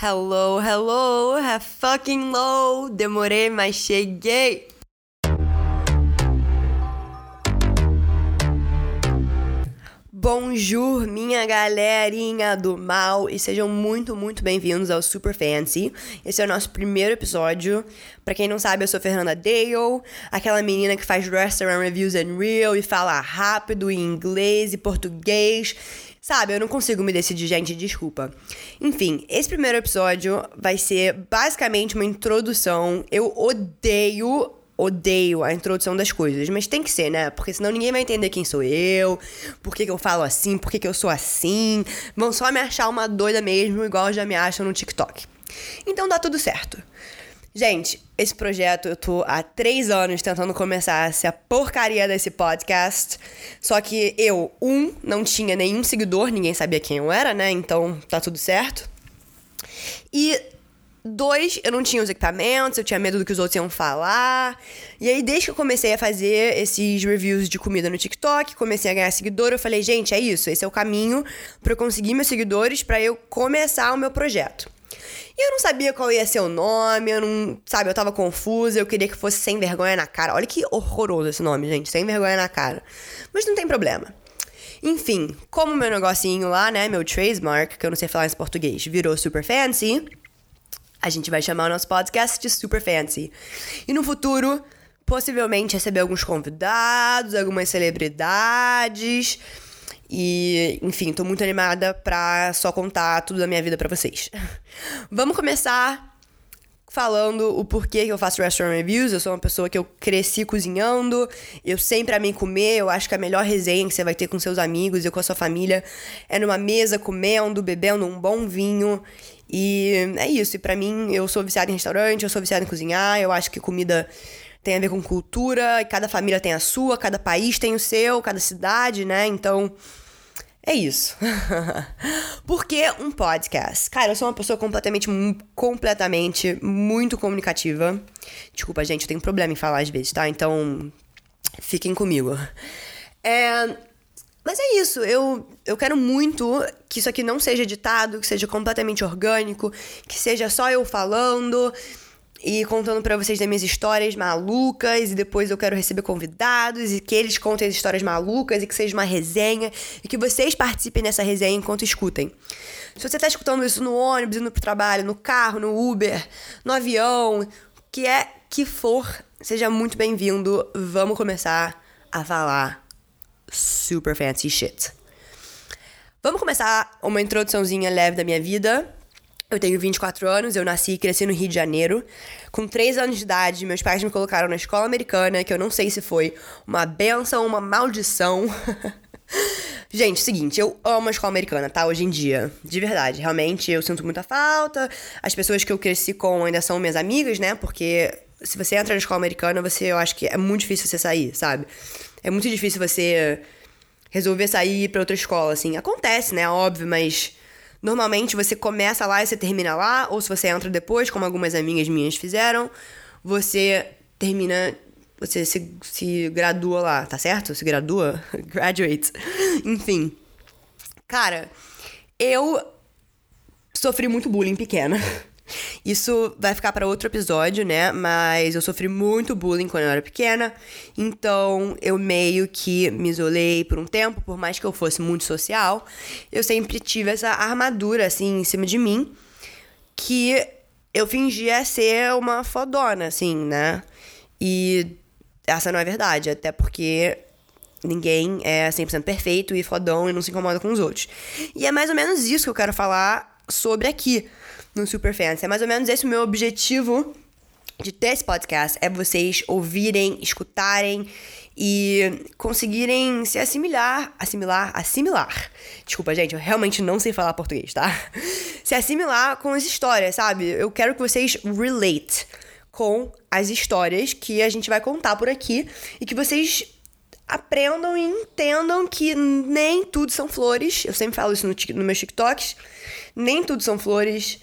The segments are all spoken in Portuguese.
Hello, hello, have fucking low. Demorei, mas cheguei. Bonjour, minha galerinha do mal, e sejam muito, muito bem-vindos ao Super Fancy. Esse é o nosso primeiro episódio. Para quem não sabe, eu sou Fernanda Dale, aquela menina que faz restaurant reviews and real e fala rápido em inglês e português. Sabe, eu não consigo me decidir, gente, desculpa. Enfim, esse primeiro episódio vai ser basicamente uma introdução. Eu odeio odeio a introdução das coisas, mas tem que ser, né? Porque senão ninguém vai entender quem sou eu, por que, que eu falo assim, por que, que eu sou assim. Vão só me achar uma doida mesmo, igual já me acham no TikTok. Então dá tudo certo. Gente, esse projeto eu tô há três anos tentando começar essa porcaria desse podcast. Só que eu, um, não tinha nenhum seguidor, ninguém sabia quem eu era, né? Então tá tudo certo. E Dois, eu não tinha os equipamentos, eu tinha medo do que os outros iam falar. E aí, desde que eu comecei a fazer esses reviews de comida no TikTok, comecei a ganhar seguidor, eu falei, gente, é isso, esse é o caminho para eu conseguir meus seguidores, para eu começar o meu projeto. E eu não sabia qual ia ser o nome, eu não, sabe, eu tava confusa, eu queria que fosse sem vergonha na cara. Olha que horroroso esse nome, gente, sem vergonha na cara. Mas não tem problema. Enfim, como meu negocinho lá, né, meu trademark, que eu não sei falar em português, virou super fancy, a gente vai chamar o nosso podcast de Super Fancy. E no futuro, possivelmente receber alguns convidados, algumas celebridades. E, enfim, tô muito animada pra só contar tudo da minha vida pra vocês. Vamos começar falando o porquê que eu faço restaurant reviews. Eu sou uma pessoa que eu cresci cozinhando, eu sempre amei comer. Eu acho que a melhor resenha que você vai ter com seus amigos e com a sua família é numa mesa comendo, bebendo um bom vinho e é isso. E para mim, eu sou viciada em restaurante, eu sou viciada em cozinhar. Eu acho que comida tem a ver com cultura, e cada família tem a sua, cada país tem o seu, cada cidade, né? Então, é isso. Por que um podcast? Cara, eu sou uma pessoa completamente, completamente muito comunicativa. Desculpa, gente, eu tenho problema em falar às vezes, tá? Então, fiquem comigo. É, mas é isso, eu, eu quero muito que isso aqui não seja editado, que seja completamente orgânico, que seja só eu falando e contando para vocês das minhas histórias malucas, e depois eu quero receber convidados e que eles contem as histórias malucas e que seja uma resenha e que vocês participem dessa resenha enquanto escutem. Se você tá escutando isso no ônibus, indo pro trabalho, no carro, no Uber, no avião, que é que for, seja muito bem-vindo. Vamos começar a falar super fancy shit. Vamos começar uma introduçãozinha leve da minha vida. Eu tenho 24 anos, eu nasci e cresci no Rio de Janeiro. Com 3 anos de idade, meus pais me colocaram na escola americana, que eu não sei se foi uma benção ou uma maldição. Gente, seguinte, eu amo a escola americana, tá? Hoje em dia. De verdade. Realmente, eu sinto muita falta. As pessoas que eu cresci com ainda são minhas amigas, né? Porque se você entra na escola americana, você, eu acho que é muito difícil você sair, sabe? É muito difícil você resolver sair para outra escola, assim. Acontece, né? Óbvio, mas normalmente você começa lá e você termina lá, ou se você entra depois, como algumas amigas minhas fizeram, você termina. Você se, se gradua lá, tá certo? Se gradua? Graduate. Enfim. Cara, eu sofri muito bullying pequena. Isso vai ficar para outro episódio, né? Mas eu sofri muito bullying quando eu era pequena, então eu meio que me isolei por um tempo, por mais que eu fosse muito social, eu sempre tive essa armadura assim em cima de mim que eu fingia ser uma fodona, assim, né? E essa não é verdade, até porque ninguém é 100% perfeito e fodão e não se incomoda com os outros. E é mais ou menos isso que eu quero falar sobre aqui no Super Fans. É mais ou menos esse o meu objetivo de ter esse podcast. É vocês ouvirem, escutarem e conseguirem se assimilar, assimilar, assimilar. Desculpa, gente, eu realmente não sei falar português, tá? Se assimilar com as histórias, sabe? Eu quero que vocês relate com as histórias que a gente vai contar por aqui e que vocês aprendam e entendam que nem tudo são flores. Eu sempre falo isso no, no meus TikToks. Nem tudo são flores.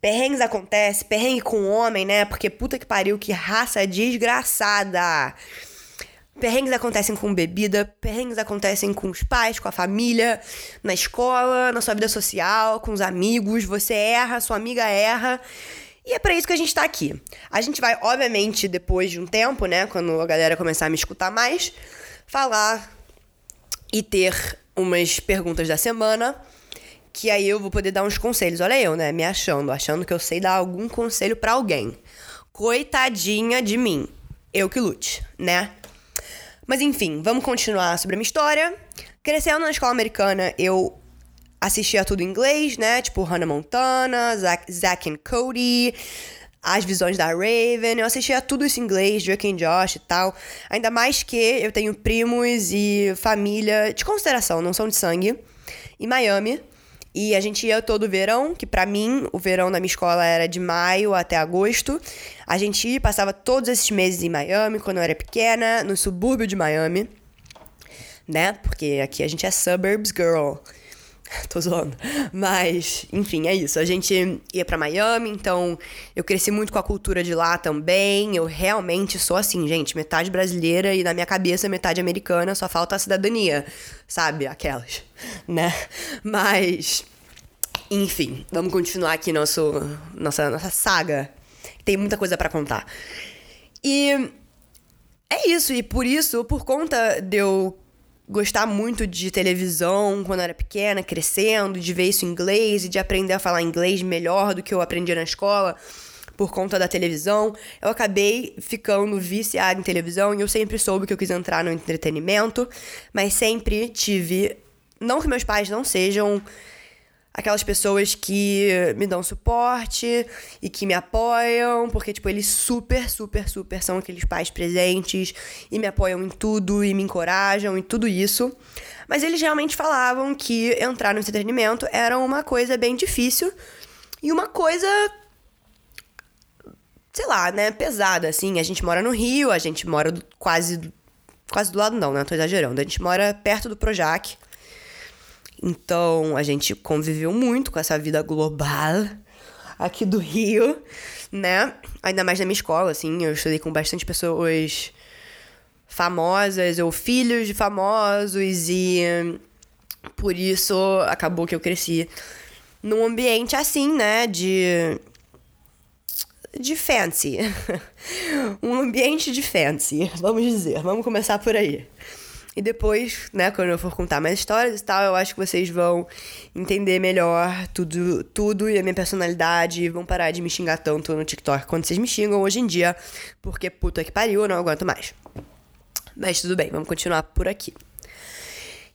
Perrengues acontece, perrengue com homem, né? Porque puta que pariu, que raça desgraçada. Perrengues acontecem com bebida, perrengues acontecem com os pais, com a família, na escola, na sua vida social, com os amigos. Você erra, sua amiga erra. E é para isso que a gente tá aqui. A gente vai, obviamente, depois de um tempo, né, quando a galera começar a me escutar mais, falar e ter umas perguntas da semana, que aí eu vou poder dar uns conselhos. Olha eu, né, me achando, achando que eu sei dar algum conselho para alguém. Coitadinha de mim. Eu que lute, né? Mas enfim, vamos continuar sobre a minha história. Crescendo na escola americana, eu assistia tudo em inglês, né? Tipo Hannah Montana, Zack, Zack and Cody, as visões da Raven. Eu assistia tudo isso em inglês, Drake and Josh e tal. Ainda mais que eu tenho primos e família de consideração, não são de sangue, em Miami. E a gente ia todo verão, que para mim o verão da minha escola era de maio até agosto. A gente ia, passava todos esses meses em Miami, quando eu era pequena, no subúrbio de Miami, né? Porque aqui a gente é suburbs girl. Tô zoando. Mas, enfim, é isso. A gente ia para Miami, então eu cresci muito com a cultura de lá também. Eu realmente sou assim, gente, metade brasileira e na minha cabeça metade americana, só falta a cidadania, sabe? Aquelas, né? Mas, enfim, vamos continuar aqui nosso, nossa, nossa saga. Tem muita coisa para contar. E é isso, e por isso, por conta de eu gostar muito de televisão quando eu era pequena, crescendo, de ver isso em inglês e de aprender a falar inglês melhor do que eu aprendi na escola por conta da televisão. Eu acabei ficando viciada em televisão e eu sempre soube que eu quis entrar no entretenimento, mas sempre tive. Não que meus pais não sejam aquelas pessoas que me dão suporte e que me apoiam, porque, tipo, eles super, super, super são aqueles pais presentes e me apoiam em tudo e me encorajam em tudo isso. Mas eles realmente falavam que entrar no entretenimento era uma coisa bem difícil e uma coisa. Sei lá, né? Pesada, assim. A gente mora no Rio, a gente mora quase. Quase do lado, não, né? Tô exagerando. A gente mora perto do Projac. Então a gente conviveu muito com essa vida global aqui do Rio, né? Ainda mais na minha escola, assim, eu estudei com bastante pessoas famosas ou filhos de famosos e por isso acabou que eu cresci num ambiente assim, né, de de fancy. um ambiente de fancy, vamos dizer. Vamos começar por aí. E depois, né, quando eu for contar mais histórias e tal, eu acho que vocês vão entender melhor tudo, tudo e a minha personalidade e vão parar de me xingar tanto no TikTok quando vocês me xingam hoje em dia, porque puta que pariu, eu não aguento mais. Mas tudo bem, vamos continuar por aqui.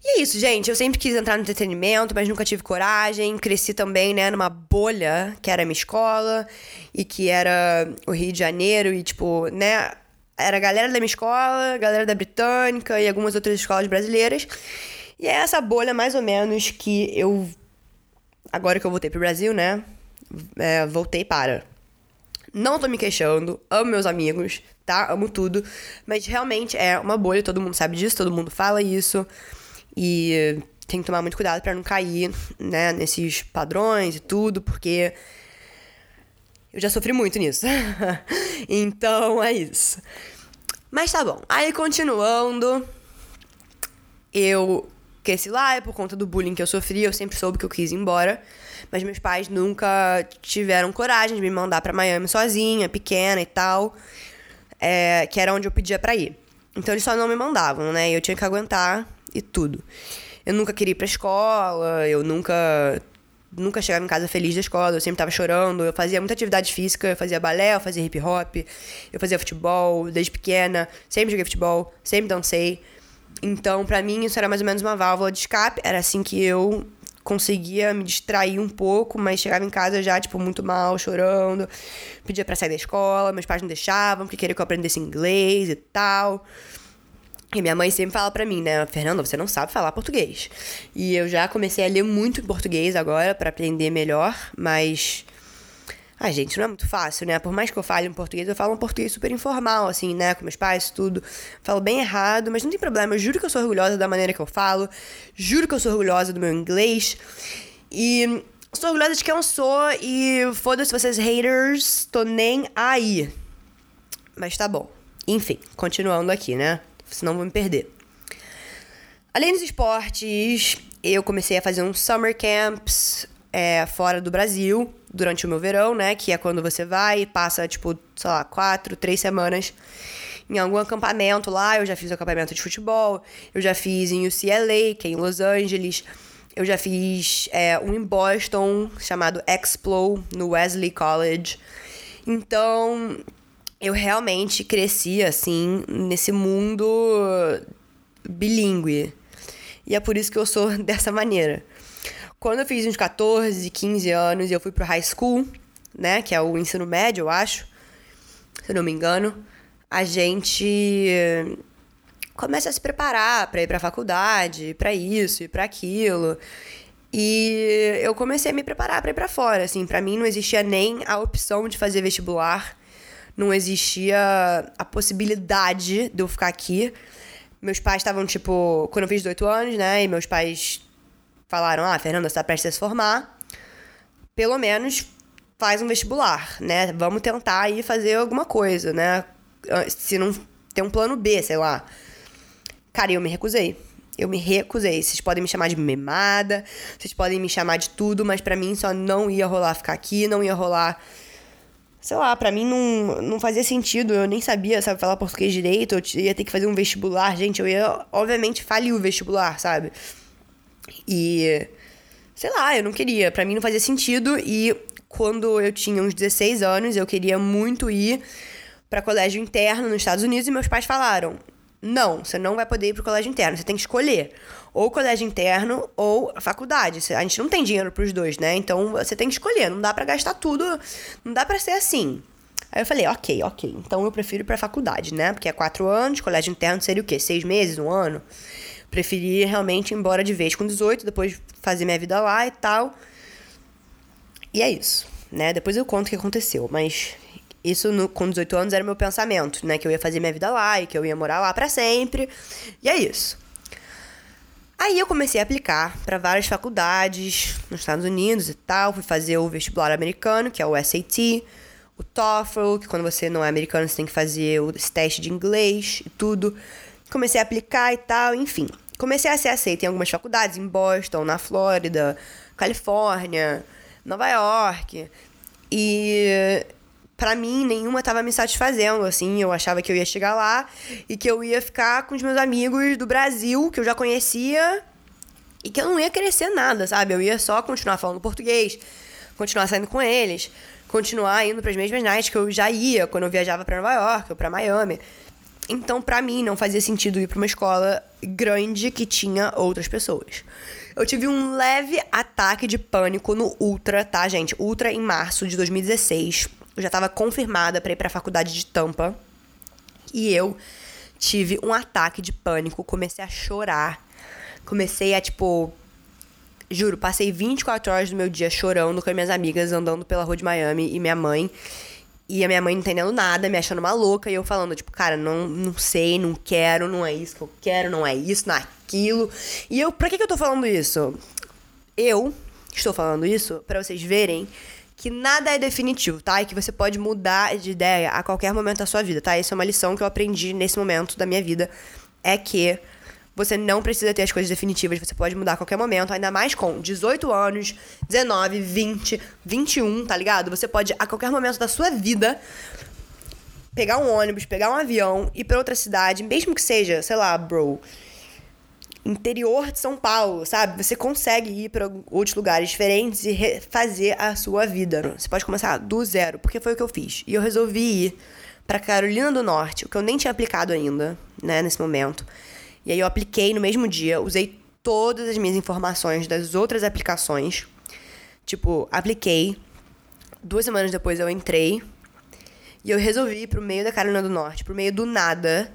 E é isso, gente. Eu sempre quis entrar no entretenimento, mas nunca tive coragem. Cresci também, né, numa bolha que era a minha escola e que era o Rio de Janeiro e, tipo, né, era a galera da minha escola, a galera da Britânica e algumas outras escolas brasileiras. E é essa bolha, mais ou menos, que eu. Agora que eu voltei pro Brasil, né? É, voltei para. Não tô me queixando, amo meus amigos, tá? Amo tudo. Mas realmente é uma bolha, todo mundo sabe disso, todo mundo fala isso. E tem que tomar muito cuidado para não cair, né, nesses padrões e tudo, porque eu já sofri muito nisso. então é isso. Mas tá bom. Aí continuando, eu cresci lá, por conta do bullying que eu sofri, eu sempre soube que eu quis ir embora. Mas meus pais nunca tiveram coragem de me mandar para Miami sozinha, pequena e tal. É, que era onde eu pedia para ir. Então eles só não me mandavam, né? Eu tinha que aguentar e tudo. Eu nunca queria ir pra escola, eu nunca nunca chegava em casa feliz da escola, eu sempre tava chorando. Eu fazia muita atividade física, eu fazia balé, eu fazia hip hop, eu fazia futebol desde pequena, sempre joguei futebol, sempre dancei. Então, para mim, isso era mais ou menos uma válvula de escape, era assim que eu conseguia me distrair um pouco, mas chegava em casa já, tipo, muito mal, chorando. Pedia pra sair da escola, meus pais não deixavam, porque queriam que eu aprendesse inglês e tal. E minha mãe sempre fala pra mim, né, Fernanda, você não sabe falar português. E eu já comecei a ler muito português agora para aprender melhor, mas ah, gente, não é muito fácil, né? Por mais que eu fale em português, eu falo um português super informal, assim, né? Com meus pais, tudo. Falo bem errado, mas não tem problema. Eu juro que eu sou orgulhosa da maneira que eu falo. Juro que eu sou orgulhosa do meu inglês. E sou orgulhosa de quem eu sou. E foda-se vocês haters, tô nem aí. Mas tá bom. Enfim, continuando aqui, né? Senão vou me perder. Além dos esportes, eu comecei a fazer uns summer camps é, fora do Brasil durante o meu verão, né? Que é quando você vai e passa, tipo, sei lá, quatro, três semanas em algum acampamento lá. Eu já fiz um acampamento de futebol, eu já fiz em UCLA, que é em Los Angeles. Eu já fiz é, um em Boston chamado Explo, no Wesley College. Então, eu realmente cresci, assim, nesse mundo bilíngue. E é por isso que eu sou dessa maneira. Quando eu fiz uns 14, 15 anos, eu fui pro high school, né? Que é o ensino médio, eu acho. Se não me engano. A gente começa a se preparar para ir pra faculdade, para isso e para aquilo. E eu comecei a me preparar para ir para fora, assim, para mim não existia nem a opção de fazer vestibular, não existia a possibilidade de eu ficar aqui. Meus pais estavam tipo, quando eu fiz 18 anos, né, e meus pais falaram: Ah, Fernanda, você tá prestes a se formar. Pelo menos faz um vestibular, né? Vamos tentar aí fazer alguma coisa, né? Se não tem um plano B, sei lá. Cara, eu me recusei. Eu me recusei. Vocês podem me chamar de memada, vocês podem me chamar de tudo, mas para mim só não ia rolar ficar aqui, não ia rolar. Sei lá, pra mim não, não fazia sentido. Eu nem sabia, sabe, falar português direito. Eu ia ter que fazer um vestibular. Gente, eu ia, obviamente, falir o vestibular, sabe? E sei lá, eu não queria, para mim não fazia sentido e quando eu tinha uns 16 anos, eu queria muito ir para colégio interno nos Estados Unidos e meus pais falaram: "Não, você não vai poder ir pro colégio interno, você tem que escolher ou colégio interno ou faculdade. A gente não tem dinheiro para os dois, né? Então você tem que escolher, não dá para gastar tudo, não dá para ser assim". Aí eu falei, ok, ok. Então eu prefiro ir pra faculdade, né? Porque é quatro anos, colégio interno seria o quê? Seis meses, um ano? preferi realmente ir embora de vez com 18, depois fazer minha vida lá e tal. E é isso, né? Depois eu conto o que aconteceu, mas isso no, com 18 anos era o meu pensamento, né? Que eu ia fazer minha vida lá e que eu ia morar lá para sempre. E é isso. Aí eu comecei a aplicar para várias faculdades nos Estados Unidos e tal. Fui fazer o vestibular americano, que é o SAT, o TOEFL, que quando você não é americano você tem que fazer o teste de inglês e tudo. Comecei a aplicar e tal, enfim comecei a ser aceita em algumas faculdades, em Boston, na Flórida, Califórnia, Nova York. E para mim nenhuma estava me satisfazendo, assim, eu achava que eu ia chegar lá e que eu ia ficar com os meus amigos do Brasil, que eu já conhecia, e que eu não ia crescer nada, sabe? Eu ia só continuar falando português, continuar saindo com eles, continuar indo para as mesmas nights que eu já ia quando eu viajava para Nova York ou para Miami. Então, para mim, não fazia sentido ir para uma escola grande que tinha outras pessoas. Eu tive um leve ataque de pânico no Ultra, tá, gente? Ultra em março de 2016. Eu já estava confirmada para ir para a faculdade de Tampa. E eu tive um ataque de pânico, comecei a chorar. Comecei a tipo Juro, passei 24 horas do meu dia chorando com as minhas amigas andando pela rua de Miami e minha mãe. E a minha mãe não entendendo nada, me achando uma louca, e eu falando, tipo, cara, não, não sei, não quero, não é isso que eu quero, não é isso, não é aquilo. E eu, pra que, que eu tô falando isso? Eu estou falando isso para vocês verem que nada é definitivo, tá? E que você pode mudar de ideia a qualquer momento da sua vida, tá? Essa é uma lição que eu aprendi nesse momento da minha vida. É que você não precisa ter as coisas definitivas, você pode mudar a qualquer momento, ainda mais com 18 anos, 19, 20, 21, tá ligado? Você pode, a qualquer momento da sua vida, pegar um ônibus, pegar um avião, ir pra outra cidade, mesmo que seja, sei lá, bro, interior de São Paulo, sabe? Você consegue ir para outros lugares diferentes e fazer a sua vida. Você pode começar do zero, porque foi o que eu fiz. E eu resolvi ir para Carolina do Norte, o que eu nem tinha aplicado ainda, né, nesse momento. E aí eu apliquei no mesmo dia, usei todas as minhas informações das outras aplicações. Tipo, apliquei. Duas semanas depois eu entrei. E eu resolvi ir pro meio da Carolina do Norte, pro meio do nada,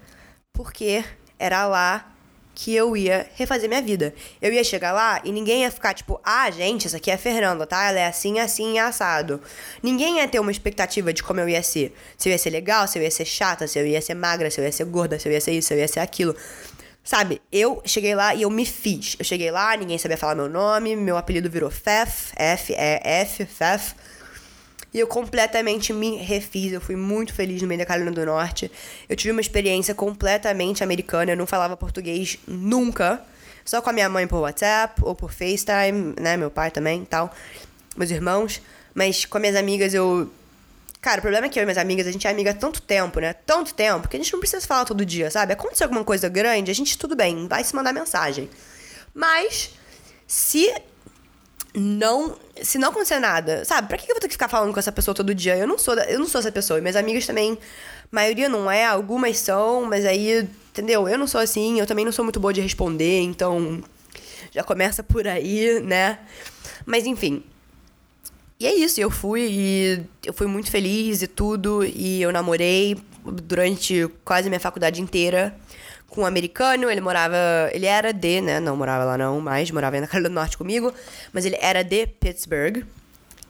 porque era lá que eu ia refazer minha vida. Eu ia chegar lá e ninguém ia ficar tipo, ah, gente, essa aqui é a Fernanda, tá? Ela é assim, assim, assado. Ninguém ia ter uma expectativa de como eu ia ser. Se eu ia ser legal, se eu ia ser chata, se eu ia ser magra, se eu ia ser gorda, se eu ia ser isso, se eu ia ser aquilo. Sabe, eu cheguei lá e eu me fiz. Eu cheguei lá, ninguém sabia falar meu nome, meu apelido virou Fef, F, E, F, Fef. E eu completamente me refiz. Eu fui muito feliz no meio da Carolina do Norte. Eu tive uma experiência completamente americana. Eu não falava português nunca. Só com a minha mãe por WhatsApp ou por FaceTime, né? Meu pai também tal. Meus irmãos. Mas com as minhas amigas eu. Cara, o problema é que eu e minhas amigas, a gente é amiga há tanto tempo, né? Tanto tempo, que a gente não precisa falar todo dia, sabe? Aconteceu alguma coisa grande, a gente, tudo bem, vai se mandar mensagem. Mas, se não. Se não acontecer nada, sabe? Pra que eu vou ter que ficar falando com essa pessoa todo dia? Eu não sou, eu não sou essa pessoa. Minhas amigas também, maioria não é, algumas são, mas aí, entendeu? Eu não sou assim, eu também não sou muito boa de responder, então. Já começa por aí, né? Mas enfim. E é isso, eu fui e eu fui muito feliz e tudo. E eu namorei durante quase a minha faculdade inteira com um americano, ele morava. Ele era de, né? Não morava lá não, mas morava na Carolina do Norte comigo. Mas ele era de Pittsburgh.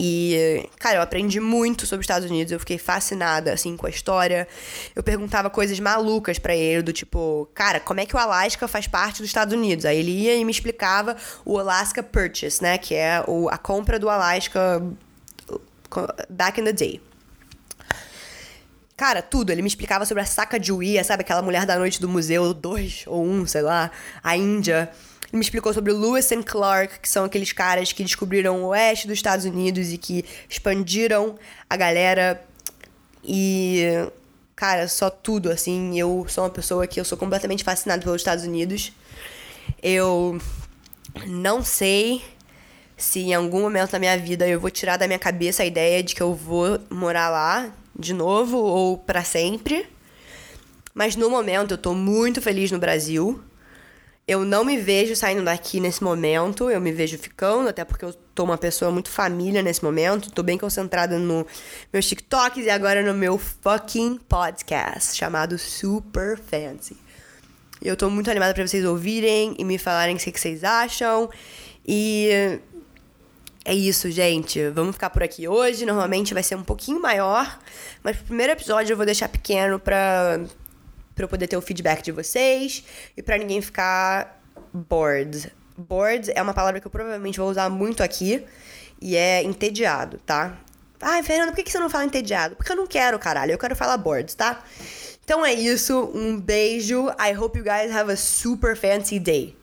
E, cara, eu aprendi muito sobre os Estados Unidos, eu fiquei fascinada, assim, com a história. Eu perguntava coisas malucas para ele, do tipo, cara, como é que o Alasca faz parte dos Estados Unidos? Aí ele ia e me explicava o Alaska Purchase, né, que é o, a compra do Alaska back in the day. Cara, tudo. Ele me explicava sobre a Sacagawea, sabe? Aquela mulher da noite do museu 2 ou 1, um, sei lá, a Índia. Ele me explicou sobre Lewis and Clark, que são aqueles caras que descobriram o oeste dos Estados Unidos e que expandiram a galera. E, cara, só tudo, assim. Eu sou uma pessoa que eu sou completamente fascinada pelos Estados Unidos. Eu não sei se em algum momento da minha vida eu vou tirar da minha cabeça a ideia de que eu vou morar lá de novo ou para sempre. Mas no momento eu tô muito feliz no Brasil. Eu não me vejo saindo daqui nesse momento, eu me vejo ficando, até porque eu tô uma pessoa muito família nesse momento. Tô bem concentrada no meus TikToks e agora no meu fucking podcast chamado Super Fancy. Eu tô muito animada para vocês ouvirem e me falarem o que vocês acham. E é isso, gente. Vamos ficar por aqui hoje. Normalmente vai ser um pouquinho maior, mas o primeiro episódio eu vou deixar pequeno pra, pra eu poder ter o feedback de vocês e pra ninguém ficar bored. Bored é uma palavra que eu provavelmente vou usar muito aqui e é entediado, tá? Ai, Fernando, por que você não fala entediado? Porque eu não quero, caralho. Eu quero falar bored, tá? Então é isso. Um beijo. I hope you guys have a super fancy day.